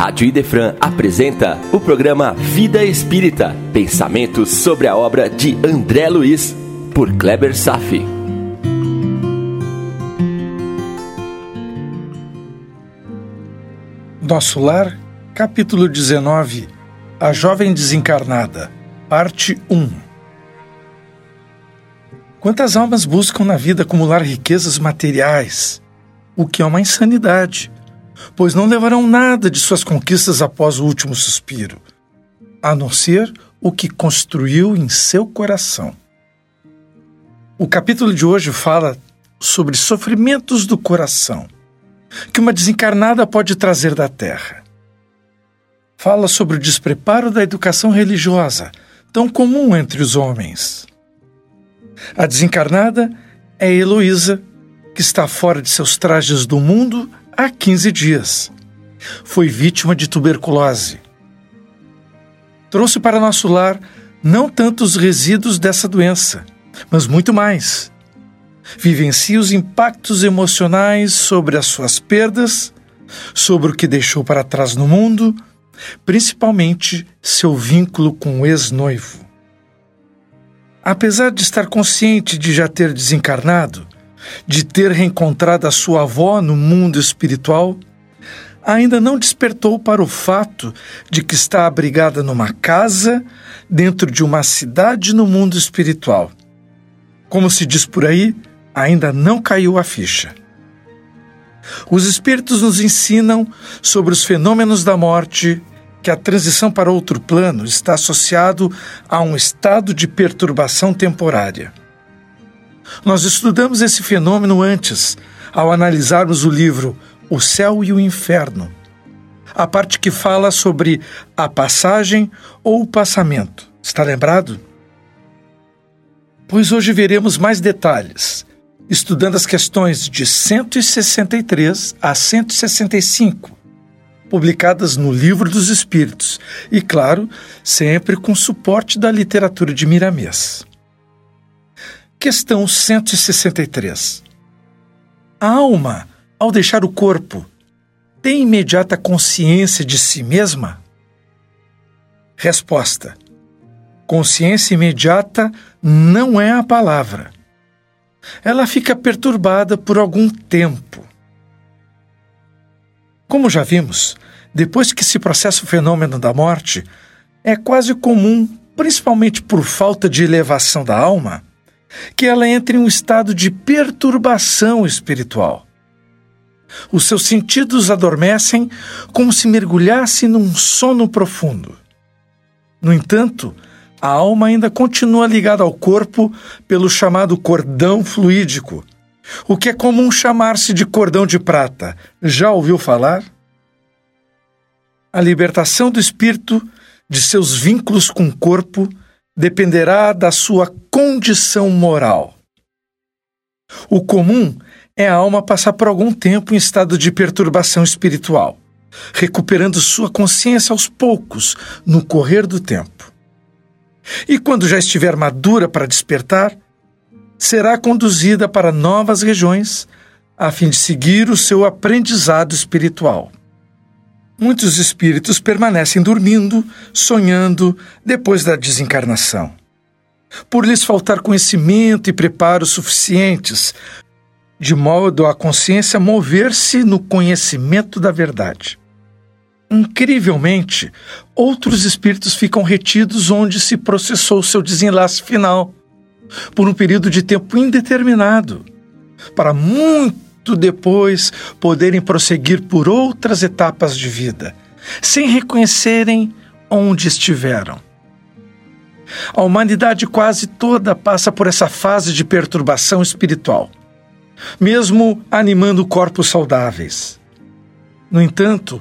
Rádio Idefran apresenta o programa Vida Espírita, pensamentos sobre a obra de André Luiz, por Kleber Safi. Nosso Lar, capítulo 19, A Jovem Desencarnada, parte 1. Quantas almas buscam na vida acumular riquezas materiais, o que é uma insanidade pois não levarão nada de suas conquistas após o último suspiro, a não ser o que construiu em seu coração. O capítulo de hoje fala sobre sofrimentos do coração que uma desencarnada pode trazer da terra. Fala sobre o despreparo da educação religiosa, tão comum entre os homens. A desencarnada é Heloísa, que está fora de seus trajes do mundo há 15 dias. Foi vítima de tuberculose. Trouxe para nosso lar não tanto os resíduos dessa doença, mas muito mais. Vivencia os impactos emocionais sobre as suas perdas, sobre o que deixou para trás no mundo, principalmente seu vínculo com o ex-noivo. Apesar de estar consciente de já ter desencarnado, de ter reencontrado a sua avó no mundo espiritual, ainda não despertou para o fato de que está abrigada numa casa dentro de uma cidade no mundo espiritual. Como se diz por aí, ainda não caiu a ficha. Os Espíritos nos ensinam sobre os fenômenos da morte, que a transição para outro plano está associado a um estado de perturbação temporária. Nós estudamos esse fenômeno antes, ao analisarmos o livro O Céu e o Inferno, a parte que fala sobre a passagem ou o passamento. Está lembrado? Pois hoje veremos mais detalhes, estudando as questões de 163 a 165, publicadas no Livro dos Espíritos, e, claro, sempre com suporte da literatura de Miramês. Questão 163. A alma, ao deixar o corpo, tem imediata consciência de si mesma? Resposta: Consciência imediata não é a palavra. Ela fica perturbada por algum tempo. Como já vimos, depois que se processa o fenômeno da morte, é quase comum, principalmente por falta de elevação da alma, que ela entre em um estado de perturbação espiritual. Os seus sentidos adormecem como se mergulhasse num sono profundo. No entanto, a alma ainda continua ligada ao corpo pelo chamado cordão fluídico, o que é comum chamar-se de cordão de prata. Já ouviu falar? A libertação do espírito de seus vínculos com o corpo dependerá da sua condição moral. O comum é a alma passar por algum tempo em estado de perturbação espiritual, recuperando sua consciência aos poucos no correr do tempo. E quando já estiver madura para despertar, será conduzida para novas regiões a fim de seguir o seu aprendizado espiritual. Muitos espíritos permanecem dormindo, sonhando, depois da desencarnação. Por lhes faltar conhecimento e preparo suficientes, de modo a consciência mover-se no conhecimento da verdade. Incrivelmente, outros espíritos ficam retidos onde se processou seu desenlace final, por um período de tempo indeterminado, para muito muito depois poderem prosseguir por outras etapas de vida, sem reconhecerem onde estiveram. A humanidade quase toda passa por essa fase de perturbação espiritual, mesmo animando corpos saudáveis. No entanto,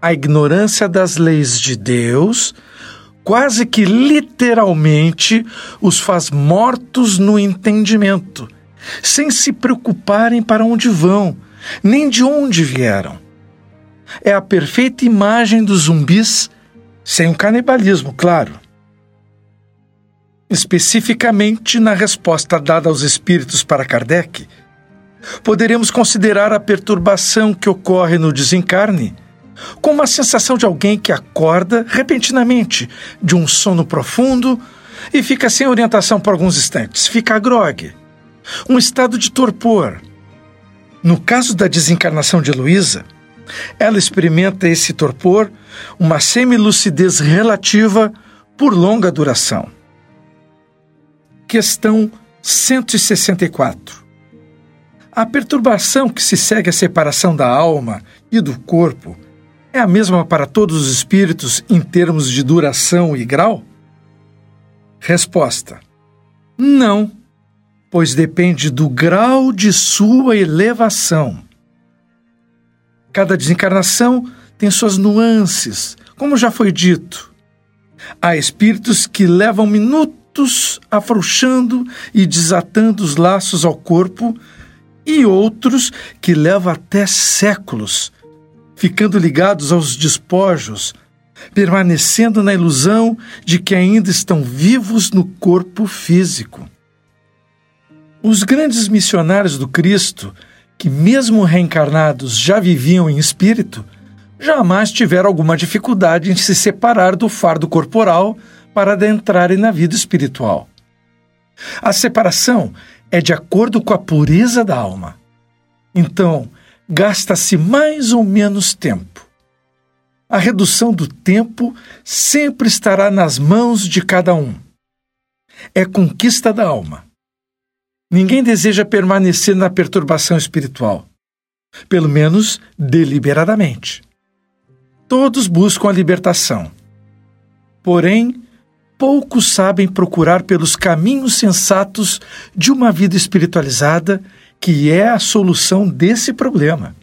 a ignorância das leis de Deus quase que literalmente os faz mortos no entendimento sem se preocuparem para onde vão, nem de onde vieram. É a perfeita imagem dos zumbis, sem o canibalismo, claro. Especificamente na resposta dada aos espíritos para Kardec, poderemos considerar a perturbação que ocorre no desencarne com uma sensação de alguém que acorda repentinamente de um sono profundo e fica sem orientação por alguns instantes, fica grogue. Um estado de torpor. No caso da desencarnação de Luísa, ela experimenta esse torpor, uma semilucidez relativa por longa duração. Questão 164. A perturbação que se segue à separação da alma e do corpo é a mesma para todos os espíritos em termos de duração e grau? Resposta: Não, pois depende do grau de sua elevação. Cada desencarnação tem suas nuances, como já foi dito. Há espíritos que levam minutos afrouxando e desatando os laços ao corpo, e outros que levam até séculos, ficando ligados aos despojos, permanecendo na ilusão de que ainda estão vivos no corpo físico. Os grandes missionários do Cristo, que mesmo reencarnados já viviam em espírito, jamais tiveram alguma dificuldade em se separar do fardo corporal para adentrarem na vida espiritual. A separação é de acordo com a pureza da alma. Então, gasta-se mais ou menos tempo a redução do tempo sempre estará nas mãos de cada um. É conquista da alma. Ninguém deseja permanecer na perturbação espiritual, pelo menos deliberadamente. Todos buscam a libertação. Porém, poucos sabem procurar pelos caminhos sensatos de uma vida espiritualizada, que é a solução desse problema.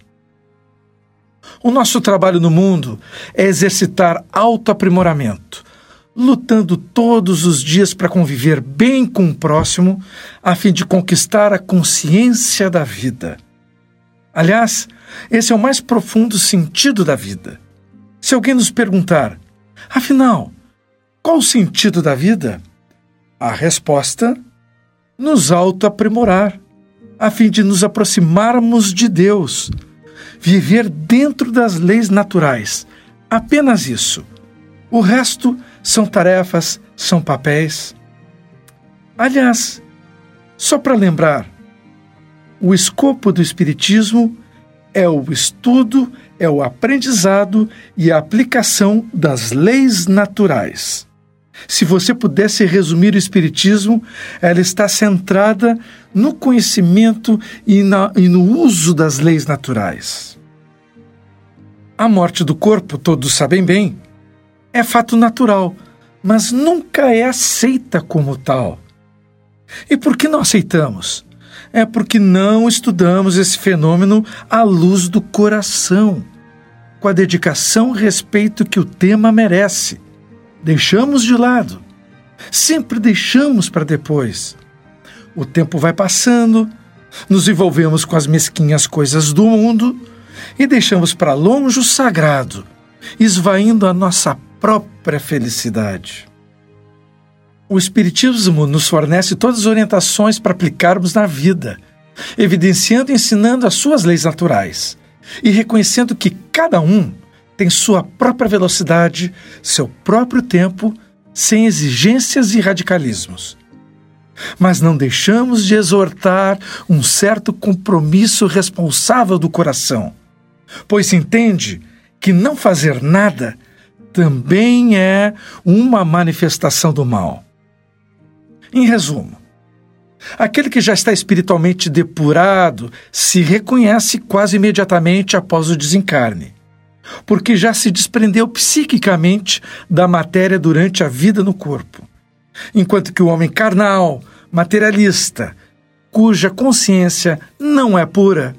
O nosso trabalho no mundo é exercitar autoaprimoramento, lutando todos os dias para conviver bem com o próximo, a fim de conquistar a consciência da vida. Aliás, esse é o mais profundo sentido da vida. Se alguém nos perguntar, afinal, qual o sentido da vida? A resposta: nos autoaprimorar, a fim de nos aproximarmos de Deus viver dentro das leis naturais. Apenas isso. O resto são tarefas, são papéis. Aliás, só para lembrar, o escopo do Espiritismo é o estudo, é o aprendizado e a aplicação das leis naturais. Se você pudesse resumir o Espiritismo, ela está centrada no conhecimento e, na, e no uso das leis naturais. A morte do corpo, todos sabem bem, é fato natural, mas nunca é aceita como tal. E por que não aceitamos? É porque não estudamos esse fenômeno à luz do coração, com a dedicação e respeito que o tema merece deixamos de lado. Sempre deixamos para depois. O tempo vai passando, nos envolvemos com as mesquinhas coisas do mundo e deixamos para longe o sagrado, esvaindo a nossa própria felicidade. O Espiritismo nos fornece todas as orientações para aplicarmos na vida, evidenciando e ensinando as suas leis naturais e reconhecendo que cada um tem sua própria velocidade, seu próprio tempo, sem exigências e radicalismos. Mas não deixamos de exortar um certo compromisso responsável do coração, pois entende que não fazer nada também é uma manifestação do mal. Em resumo, aquele que já está espiritualmente depurado se reconhece quase imediatamente após o desencarne porque já se desprendeu psiquicamente da matéria durante a vida no corpo. Enquanto que o homem carnal, materialista, cuja consciência não é pura,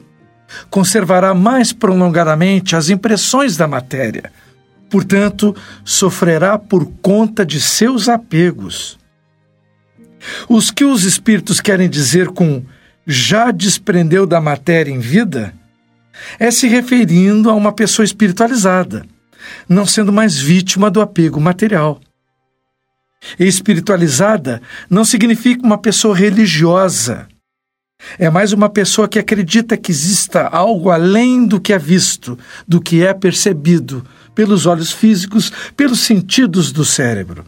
conservará mais prolongadamente as impressões da matéria. Portanto, sofrerá por conta de seus apegos. Os que os espíritos querem dizer com já desprendeu da matéria em vida é se referindo a uma pessoa espiritualizada, não sendo mais vítima do apego material. E espiritualizada não significa uma pessoa religiosa. É mais uma pessoa que acredita que exista algo além do que é visto, do que é percebido pelos olhos físicos, pelos sentidos do cérebro.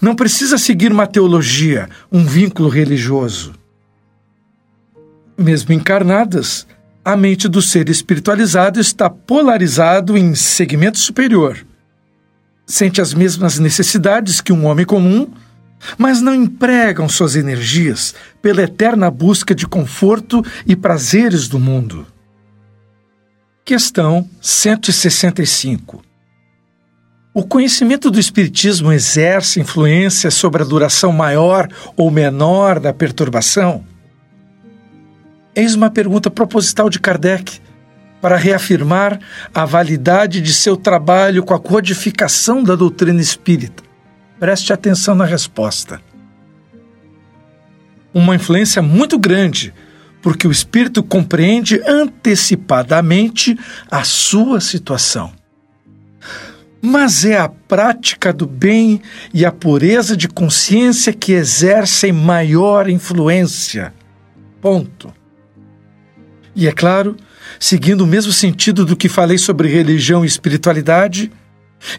Não precisa seguir uma teologia, um vínculo religioso. Mesmo encarnadas, a mente do ser espiritualizado está polarizado em segmento superior. Sente as mesmas necessidades que um homem comum, mas não empregam suas energias pela eterna busca de conforto e prazeres do mundo. Questão 165. O conhecimento do Espiritismo exerce influência sobre a duração maior ou menor da perturbação? Eis uma pergunta proposital de Kardec para reafirmar a validade de seu trabalho com a codificação da doutrina espírita. Preste atenção na resposta. Uma influência muito grande, porque o espírito compreende antecipadamente a sua situação. Mas é a prática do bem e a pureza de consciência que exercem maior influência. Ponto. E é claro, seguindo o mesmo sentido do que falei sobre religião e espiritualidade,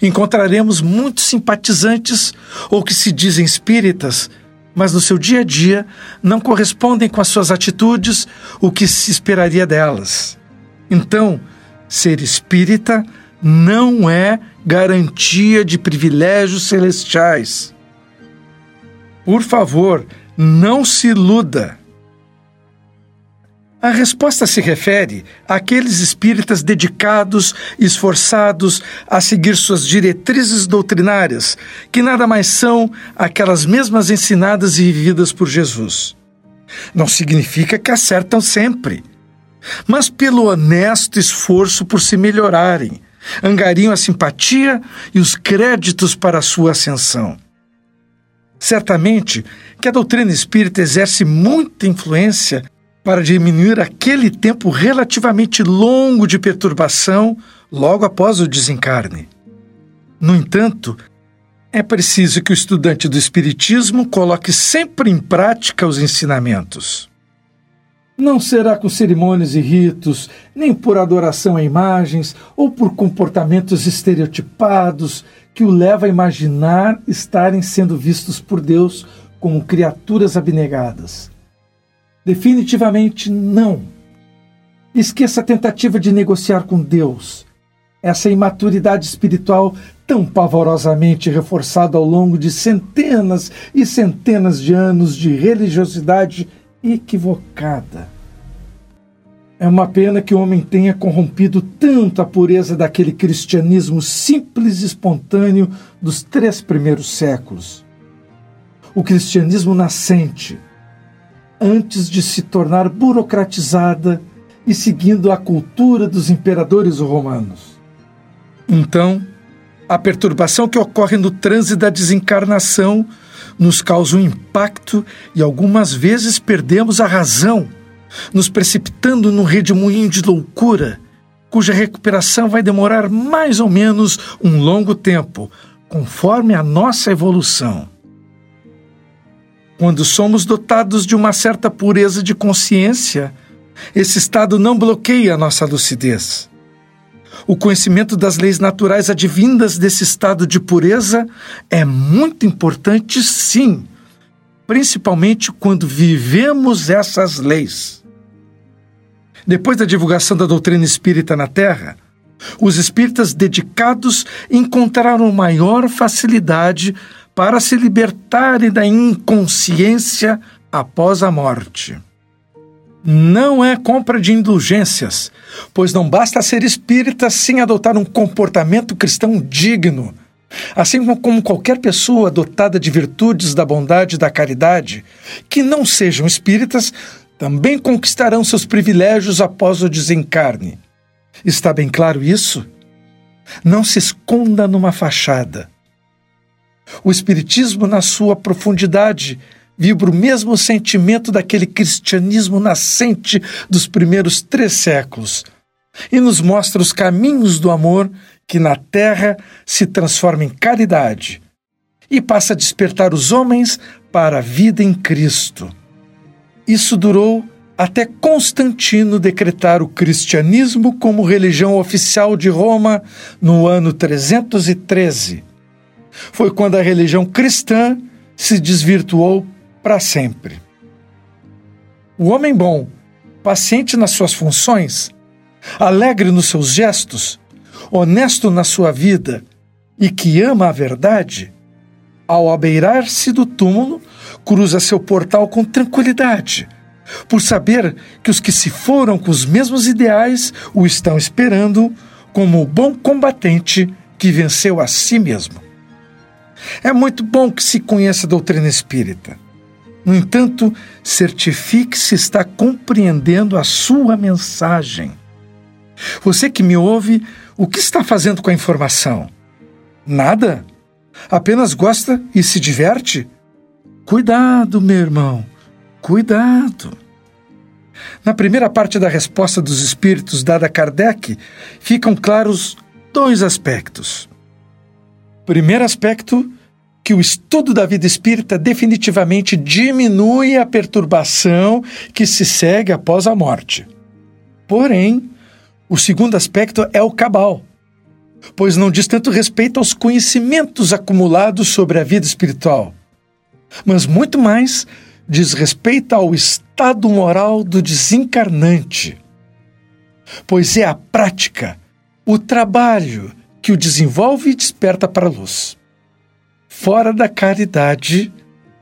encontraremos muitos simpatizantes ou que se dizem espíritas, mas no seu dia a dia não correspondem com as suas atitudes o que se esperaria delas. Então, ser espírita não é garantia de privilégios celestiais. Por favor, não se iluda. A resposta se refere àqueles espíritas dedicados esforçados a seguir suas diretrizes doutrinárias, que nada mais são aquelas mesmas ensinadas e vividas por Jesus. Não significa que acertam sempre, mas pelo honesto esforço por se melhorarem, angariam a simpatia e os créditos para a sua ascensão. Certamente que a doutrina espírita exerce muita influência para diminuir aquele tempo relativamente longo de perturbação logo após o desencarne. No entanto, é preciso que o estudante do Espiritismo coloque sempre em prática os ensinamentos. Não será com cerimônias e ritos, nem por adoração a imagens ou por comportamentos estereotipados que o leva a imaginar estarem sendo vistos por Deus como criaturas abnegadas. Definitivamente não. Esqueça a tentativa de negociar com Deus. Essa imaturidade espiritual tão pavorosamente reforçada ao longo de centenas e centenas de anos de religiosidade equivocada. É uma pena que o homem tenha corrompido tanto a pureza daquele cristianismo simples e espontâneo dos três primeiros séculos. O cristianismo nascente, antes de se tornar burocratizada e seguindo a cultura dos imperadores romanos. Então, a perturbação que ocorre no trânsito da desencarnação nos causa um impacto e algumas vezes perdemos a razão, nos precipitando num redemoinho de loucura, cuja recuperação vai demorar mais ou menos um longo tempo, conforme a nossa evolução. Quando somos dotados de uma certa pureza de consciência, esse estado não bloqueia a nossa lucidez. O conhecimento das leis naturais advindas desse estado de pureza é muito importante, sim, principalmente quando vivemos essas leis. Depois da divulgação da doutrina espírita na Terra, os espíritas dedicados encontraram maior facilidade para se libertarem da inconsciência após a morte. Não é compra de indulgências, pois não basta ser espírita sem adotar um comportamento cristão digno. Assim como qualquer pessoa dotada de virtudes da bondade e da caridade, que não sejam espíritas, também conquistarão seus privilégios após o desencarne. Está bem claro isso? Não se esconda numa fachada. O Espiritismo, na sua profundidade, vibra o mesmo sentimento daquele cristianismo nascente dos primeiros três séculos e nos mostra os caminhos do amor que na terra se transforma em caridade e passa a despertar os homens para a vida em Cristo. Isso durou até Constantino decretar o cristianismo como religião oficial de Roma no ano 313. Foi quando a religião cristã se desvirtuou para sempre. O homem bom, paciente nas suas funções, alegre nos seus gestos, honesto na sua vida e que ama a verdade, ao abeirar-se do túmulo, cruza seu portal com tranquilidade, por saber que os que se foram com os mesmos ideais o estão esperando como o bom combatente que venceu a si mesmo. É muito bom que se conheça a doutrina espírita. No entanto, certifique se está compreendendo a sua mensagem. Você que me ouve, o que está fazendo com a informação? Nada? Apenas gosta e se diverte? Cuidado, meu irmão, cuidado. Na primeira parte da resposta dos espíritos dada a Kardec, ficam claros dois aspectos. Primeiro aspecto, que o estudo da vida espírita definitivamente diminui a perturbação que se segue após a morte. Porém, o segundo aspecto é o cabal, pois não diz tanto respeito aos conhecimentos acumulados sobre a vida espiritual, mas muito mais diz respeito ao estado moral do desencarnante. Pois é a prática, o trabalho que o desenvolve e desperta para a luz. Fora da caridade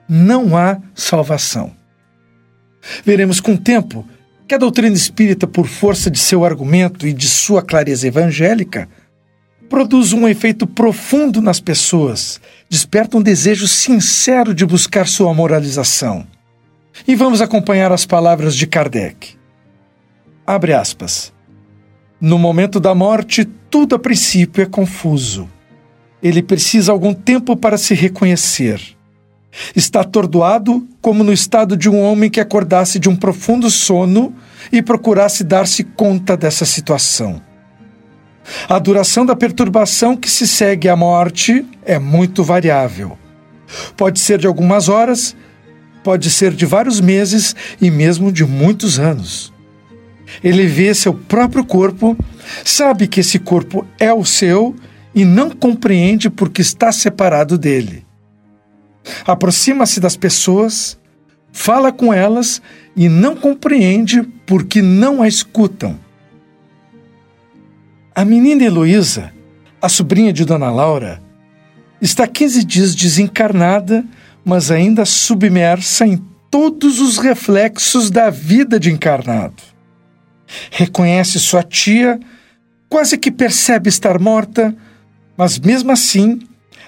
não há salvação. Veremos com o tempo que a doutrina espírita, por força de seu argumento e de sua clareza evangélica, produz um efeito profundo nas pessoas, desperta um desejo sincero de buscar sua moralização. E vamos acompanhar as palavras de Kardec. Abre aspas. No momento da morte, tudo a princípio é confuso. Ele precisa algum tempo para se reconhecer. Está atordoado como no estado de um homem que acordasse de um profundo sono e procurasse dar-se conta dessa situação. A duração da perturbação que se segue à morte é muito variável. Pode ser de algumas horas, pode ser de vários meses e mesmo de muitos anos. Ele vê seu próprio corpo, sabe que esse corpo é o seu e não compreende porque está separado dele. Aproxima-se das pessoas, fala com elas e não compreende porque não a escutam. A menina Heloísa, a sobrinha de Dona Laura, está 15 dias desencarnada, mas ainda submersa em todos os reflexos da vida de encarnado. Reconhece sua tia, quase que percebe estar morta, mas mesmo assim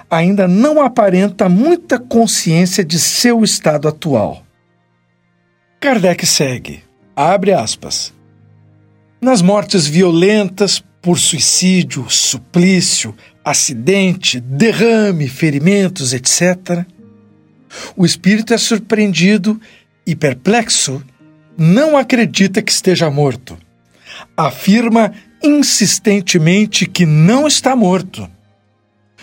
ainda não aparenta muita consciência de seu estado atual. Kardec segue, abre aspas. Nas mortes violentas por suicídio, suplício, acidente, derrame, ferimentos, etc., o espírito é surpreendido e perplexo, não acredita que esteja morto. Afirma insistentemente que não está morto.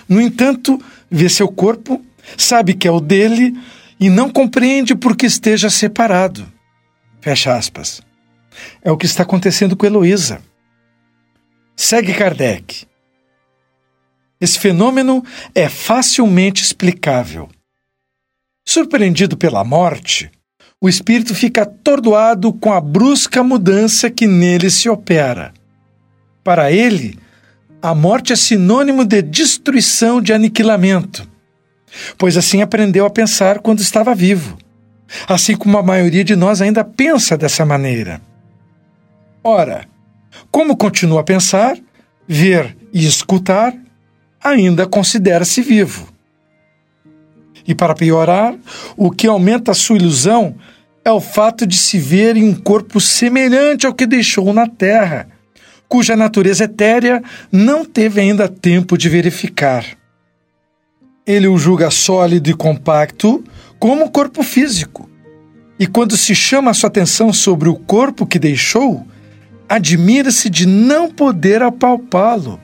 No entanto, vê seu corpo, sabe que é o dele e não compreende por que esteja separado. Fecha aspas. É o que está acontecendo com Heloísa. Segue Kardec. Esse fenômeno é facilmente explicável. Surpreendido pela morte, o espírito fica atordoado com a brusca mudança que nele se opera. Para ele, a morte é sinônimo de destruição, de aniquilamento, pois assim aprendeu a pensar quando estava vivo, assim como a maioria de nós ainda pensa dessa maneira. Ora, como continua a pensar, ver e escutar, ainda considera-se vivo. E para piorar, o que aumenta a sua ilusão é o fato de se ver em um corpo semelhante ao que deixou na Terra, cuja natureza etérea não teve ainda tempo de verificar. Ele o julga sólido e compacto como corpo físico. E quando se chama a sua atenção sobre o corpo que deixou, admira-se de não poder apalpá-lo,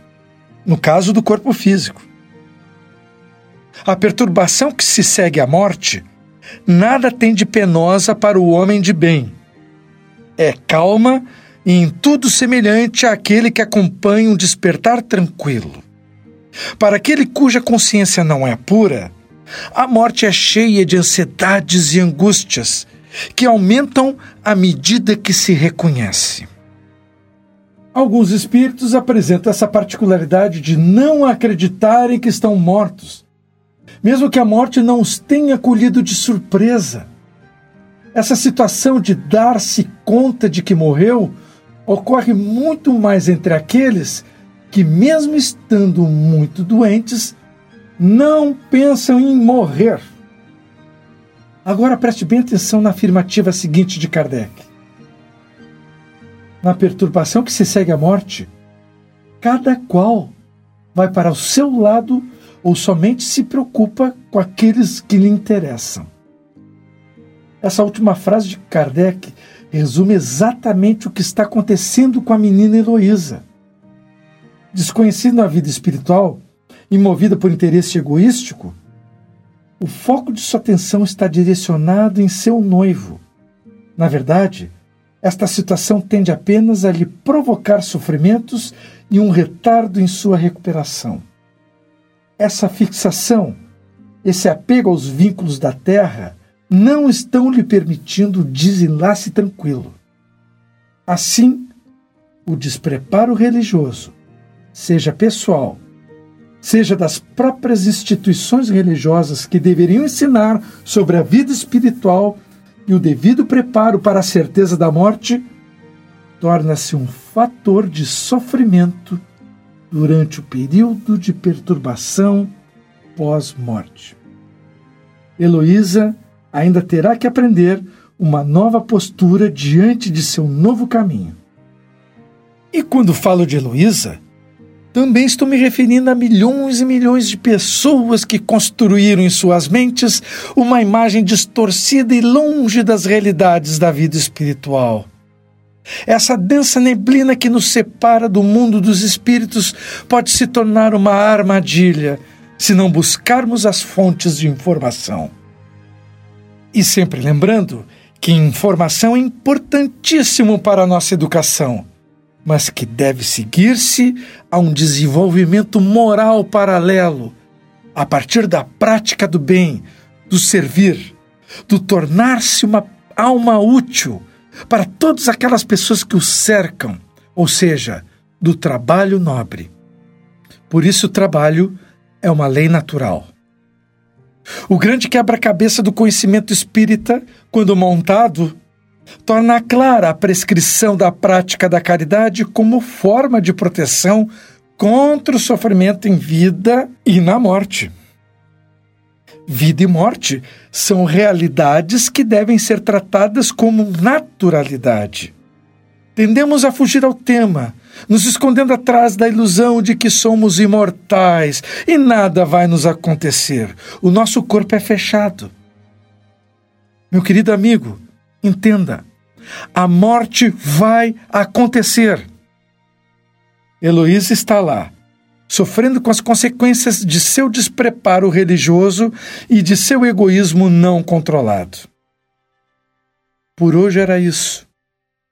no caso do corpo físico. A perturbação que se segue à morte nada tem de penosa para o homem de bem. é calma e em tudo semelhante àquele que acompanha um despertar tranquilo. Para aquele cuja consciência não é pura, a morte é cheia de ansiedades e angústias que aumentam à medida que se reconhece. Alguns espíritos apresentam essa particularidade de não acreditarem que estão mortos, mesmo que a morte não os tenha colhido de surpresa. Essa situação de dar-se conta de que morreu ocorre muito mais entre aqueles que, mesmo estando muito doentes, não pensam em morrer. Agora preste bem atenção na afirmativa seguinte de Kardec. Na perturbação que se segue à morte, cada qual vai para o seu lado ou somente se preocupa com aqueles que lhe interessam. Essa última frase de Kardec resume exatamente o que está acontecendo com a menina Heloísa. Desconhecida na vida espiritual e movida por interesse egoístico, o foco de sua atenção está direcionado em seu noivo. Na verdade, esta situação tende apenas a lhe provocar sofrimentos e um retardo em sua recuperação. Essa fixação, esse apego aos vínculos da terra, não estão lhe permitindo desenlace tranquilo. Assim, o despreparo religioso, seja pessoal, seja das próprias instituições religiosas que deveriam ensinar sobre a vida espiritual e o devido preparo para a certeza da morte, torna-se um fator de sofrimento durante o período de perturbação pós-morte. Heloísa ainda terá que aprender uma nova postura diante de seu novo caminho. E quando falo de Heloísa, também estou me referindo a milhões e milhões de pessoas que construíram em suas mentes uma imagem distorcida e longe das realidades da vida espiritual. Essa densa neblina que nos separa do mundo dos espíritos pode se tornar uma armadilha se não buscarmos as fontes de informação. E sempre lembrando que informação é importantíssimo para a nossa educação, mas que deve seguir-se a um desenvolvimento moral paralelo, a partir da prática do bem, do servir, do tornar-se uma alma útil para todas aquelas pessoas que o cercam, ou seja, do trabalho nobre. Por isso, o trabalho é uma lei natural. O grande quebra-cabeça do conhecimento espírita, quando montado, torna clara a prescrição da prática da caridade como forma de proteção contra o sofrimento em vida e na morte. Vida e morte são realidades que devem ser tratadas como naturalidade. Tendemos a fugir ao tema, nos escondendo atrás da ilusão de que somos imortais e nada vai nos acontecer. O nosso corpo é fechado. Meu querido amigo, entenda: a morte vai acontecer. Heloísa está lá, sofrendo com as consequências de seu despreparo religioso e de seu egoísmo não controlado. Por hoje era isso.